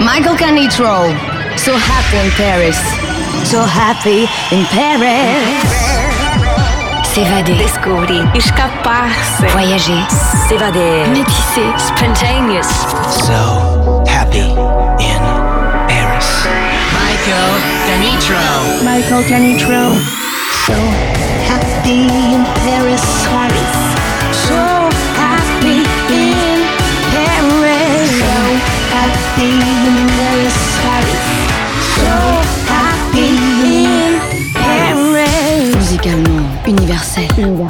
Michael Canitrot. So happy in Paris. So happy in Paris. S'évader. Descobrir. Escapar-se. Voyager. S'évader. Métisser. Spontaneous. So happy in Paris. Michael Canitrot. Michael Canitrot. So happy in Paris. Paris. Happy in Paris. Paris. So happy in Paris. Musicalement universel. Universel, universel,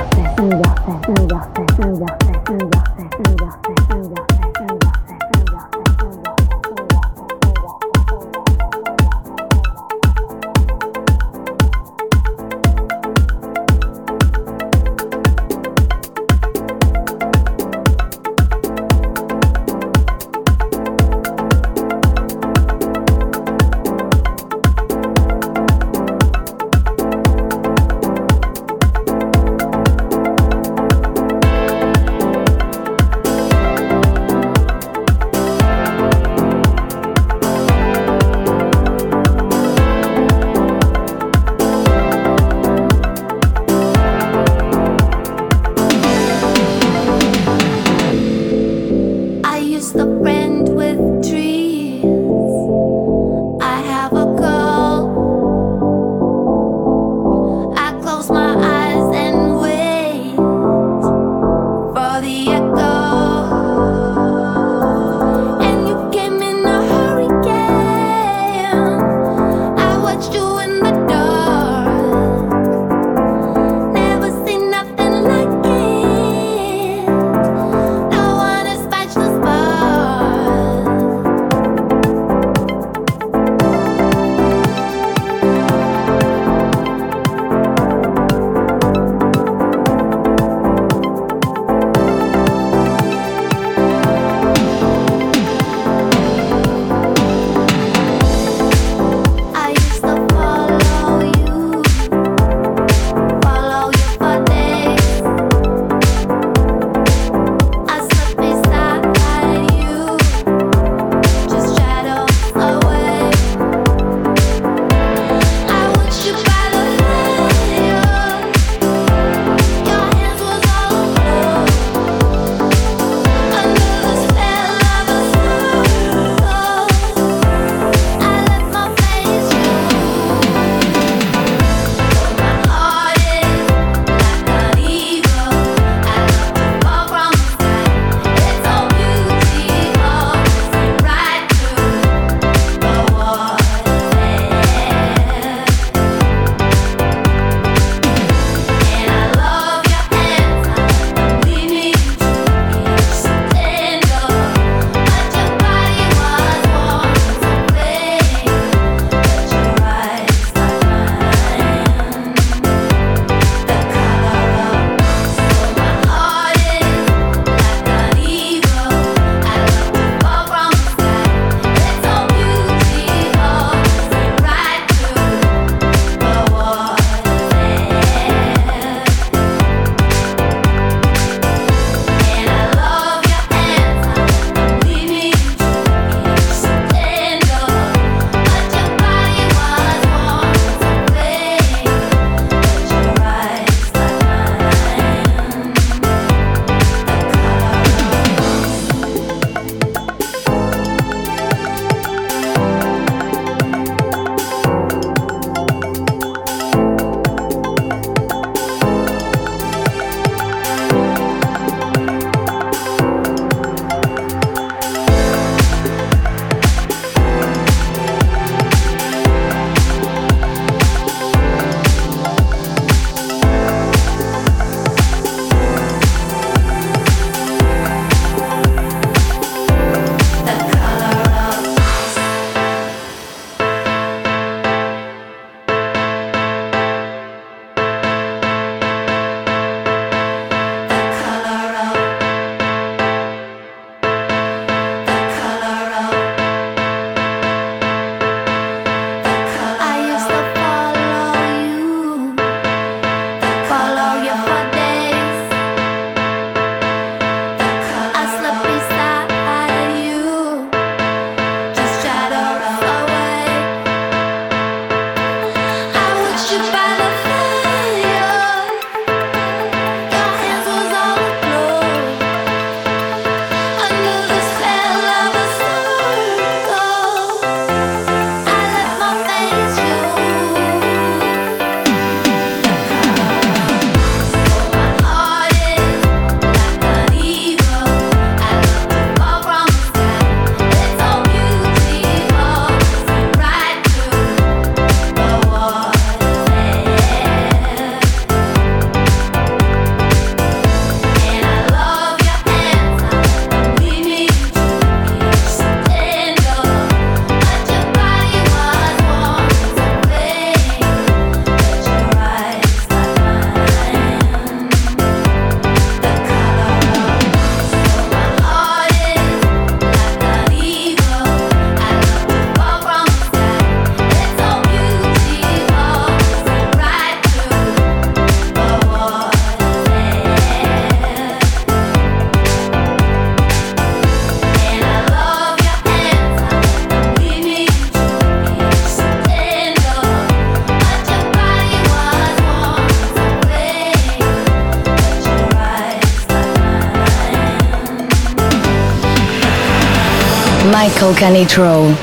Michael roll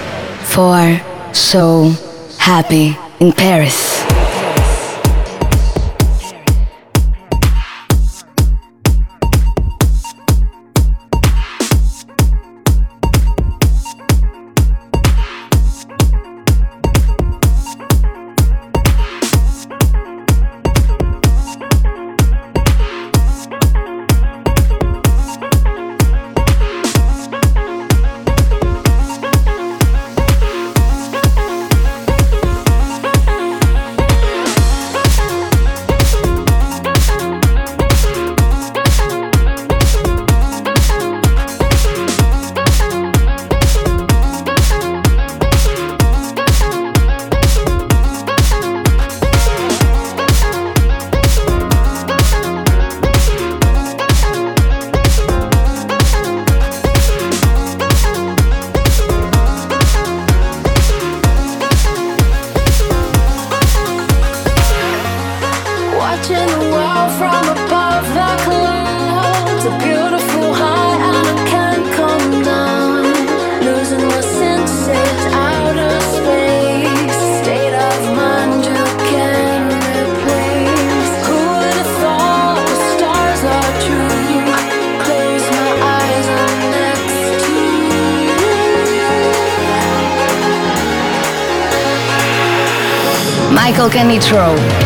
for So Happy in Paris. Michael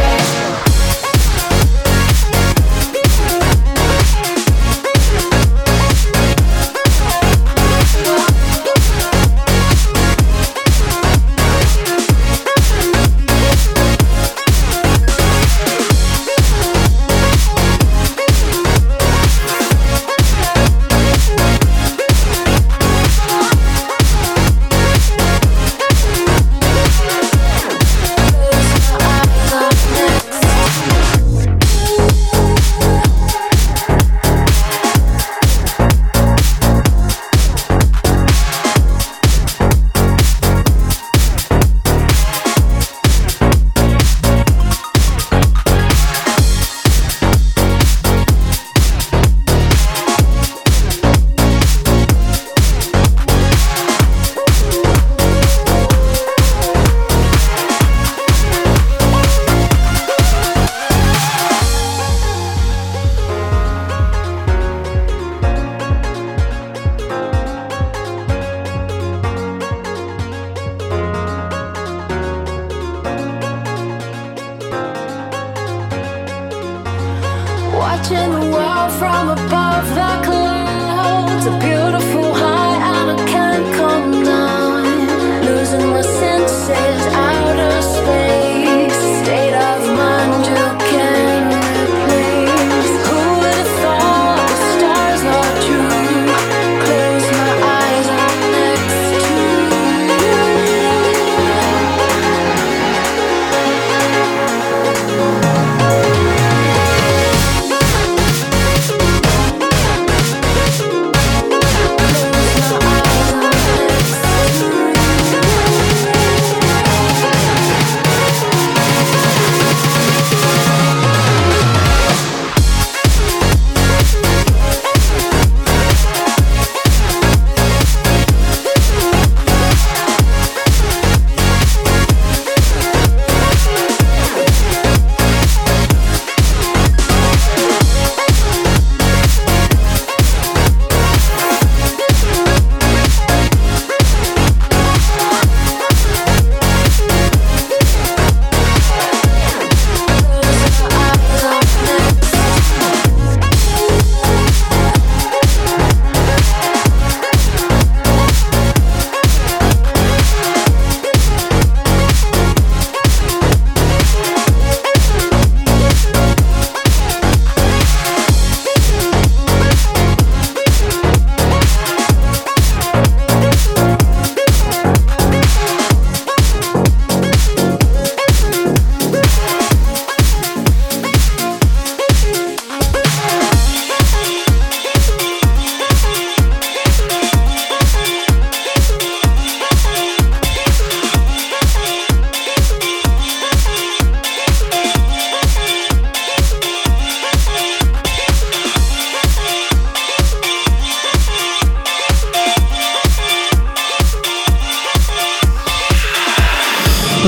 watching the world from above the.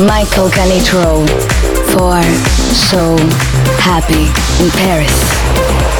Michael Canitrot for So Happy in Paris.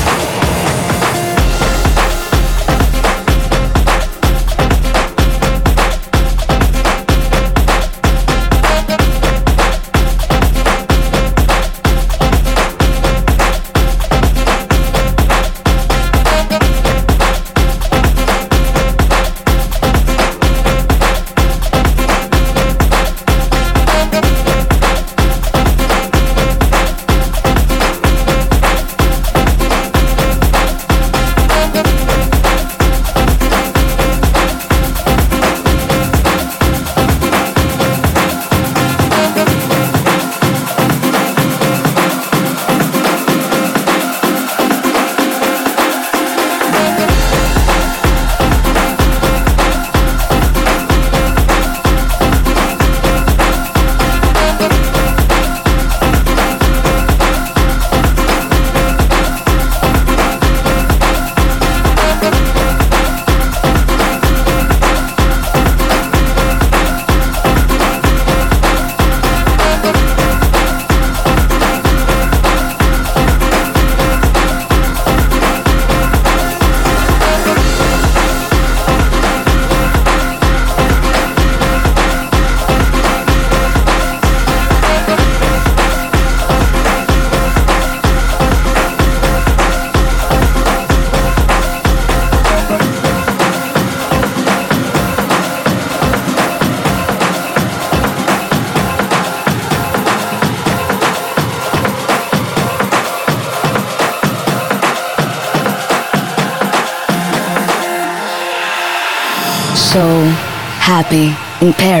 In Paris.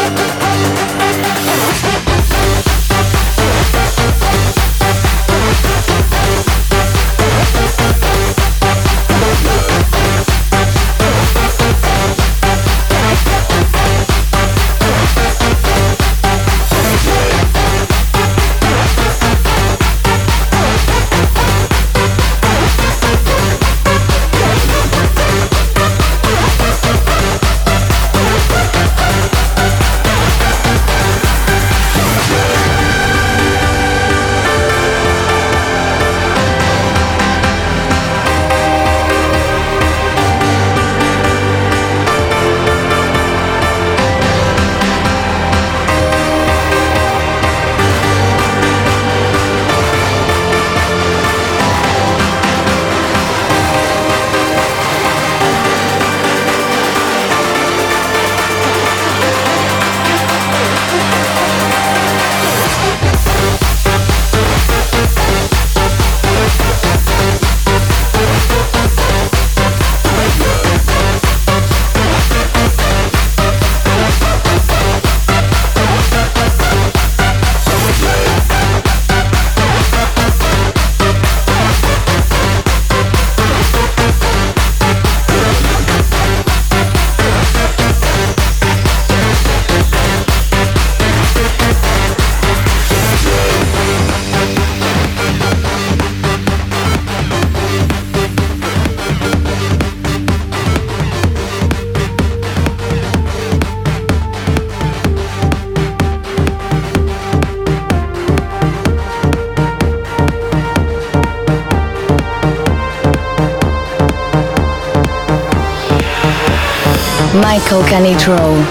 Canitrot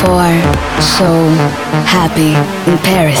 for So Happy in Paris.